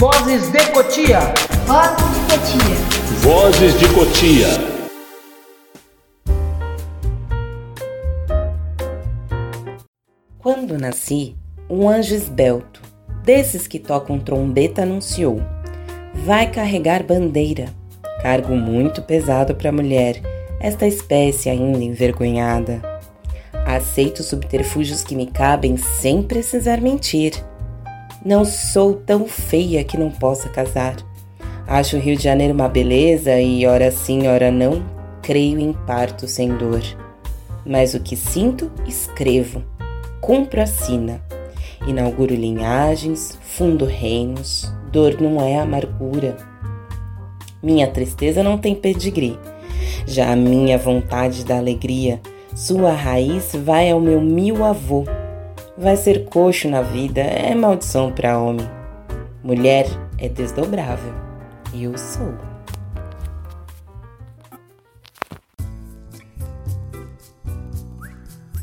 Vozes de Cotia. Vozes de Cotia. Vozes de Cotia. Quando nasci, um anjo esbelto, desses que tocam trombeta, anunciou: Vai carregar bandeira. Cargo muito pesado para a mulher, esta espécie ainda envergonhada. Aceito subterfúgios que me cabem sem precisar mentir. Não sou tão feia que não possa casar. Acho o Rio de Janeiro uma beleza e, ora sim, ora não, creio em parto sem dor. Mas o que sinto, escrevo. Cumpro a sina. Inauguro linhagens, fundo reinos. Dor não é amargura. Minha tristeza não tem pedigree. Já a minha vontade da alegria, sua raiz vai ao meu mil avô. Vai ser coxo na vida, é maldição para homem. Mulher é desdobrável. Eu sou.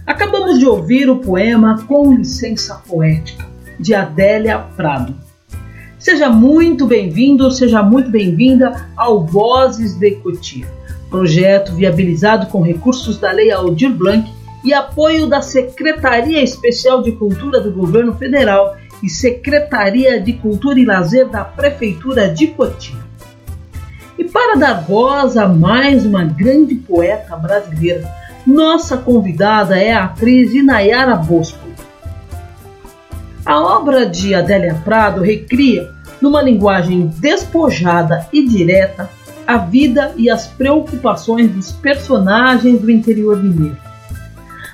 Acabamos de ouvir o poema Com Licença Poética, de Adélia Prado. Seja muito bem-vindo, seja muito bem-vinda ao Vozes de Cotia, projeto viabilizado com recursos da Lei Aldir Blanc e apoio da Secretaria Especial de Cultura do Governo Federal e Secretaria de Cultura e Lazer da Prefeitura de Cotia. E para dar voz a mais uma grande poeta brasileira, nossa convidada é a atriz Inayara Bosco. A obra de Adélia Prado recria, numa linguagem despojada e direta, a vida e as preocupações dos personagens do interior mineiro.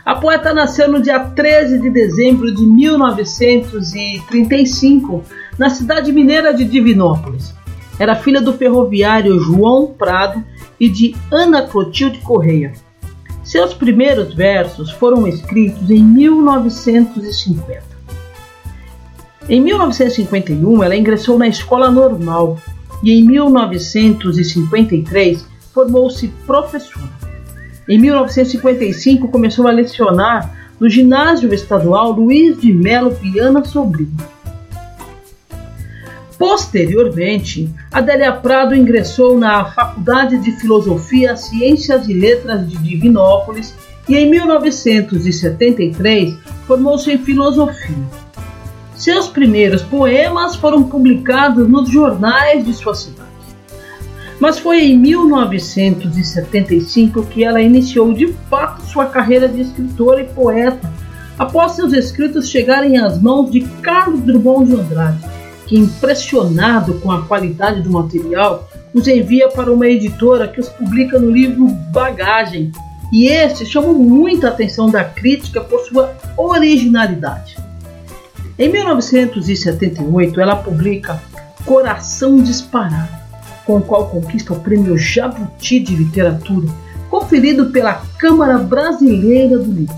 A poeta nasceu no dia 13 de dezembro de 1935, na cidade mineira de Divinópolis. Era filha do ferroviário João Prado e de Ana Clotilde Correia. Seus primeiros versos foram escritos em 1950. Em 1951, ela ingressou na escola normal e em 1953 formou-se professora. Em 1955 começou a lecionar no ginásio estadual Luiz de Melo Viana Sobrinho. Posteriormente, Adélia Prado ingressou na Faculdade de Filosofia, Ciências e Letras de Divinópolis e em 1973 formou-se em Filosofia. Seus primeiros poemas foram publicados nos jornais de sua cidade. Mas foi em 1975 que ela iniciou de fato sua carreira de escritora e poeta, após seus escritos chegarem às mãos de Carlos Drummond de Andrade, que, impressionado com a qualidade do material, os envia para uma editora que os publica no livro Bagagem, e este chamou muita atenção da crítica por sua originalidade. Em 1978, ela publica Coração Disparado, com o qual conquista o prêmio Jabuti de Literatura, conferido pela Câmara Brasileira do Livro.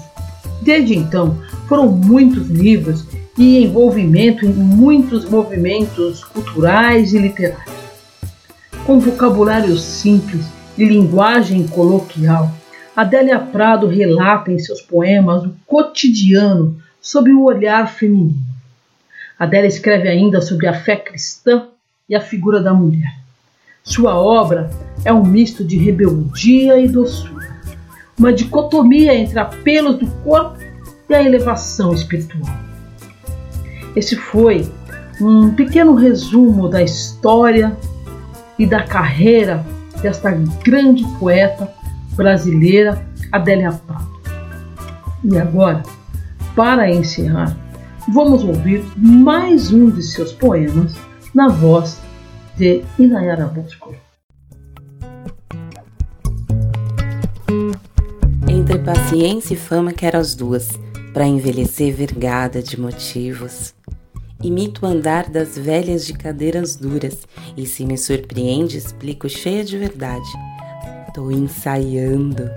Desde então, foram muitos livros e envolvimento em muitos movimentos culturais e literários. Com vocabulário simples e linguagem coloquial, Adélia Prado relata em seus poemas o cotidiano sob o olhar feminino. Adélia escreve ainda sobre a fé cristã e a figura da mulher. Sua obra é um misto de rebeldia e doçura, uma dicotomia entre apelos do corpo e a elevação espiritual. Esse foi um pequeno resumo da história e da carreira desta grande poeta brasileira Adélia Prado. E agora, para encerrar, vamos ouvir mais um de seus poemas na voz de Inayara Bosco. Entre paciência e fama quero as duas, para envelhecer vergada de motivos. Imito o andar das velhas de cadeiras duras, e se me surpreende, explico cheia de verdade. Tô ensaiando.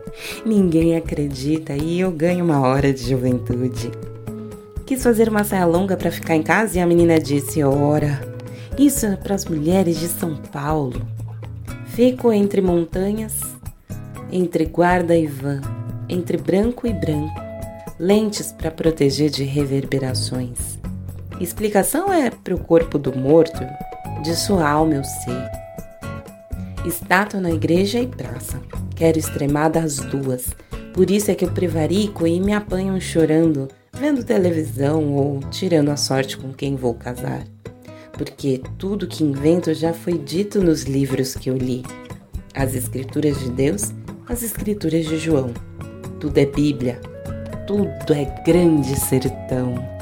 Ninguém acredita e eu ganho uma hora de juventude. Quis fazer uma saia longa para ficar em casa e a menina disse: Ora, isso é para as mulheres de São Paulo. Fico entre montanhas, entre guarda e van, entre branco e branco, lentes para proteger de reverberações. Explicação é pro corpo do morto, de sua alma eu sei. Estátua na igreja e praça, quero extremar das duas. Por isso é que eu prevarico e me apanham chorando, vendo televisão ou tirando a sorte com quem vou casar. Porque tudo que invento já foi dito nos livros que eu li. As escrituras de Deus, as escrituras de João. Tudo é Bíblia, tudo é grande sertão.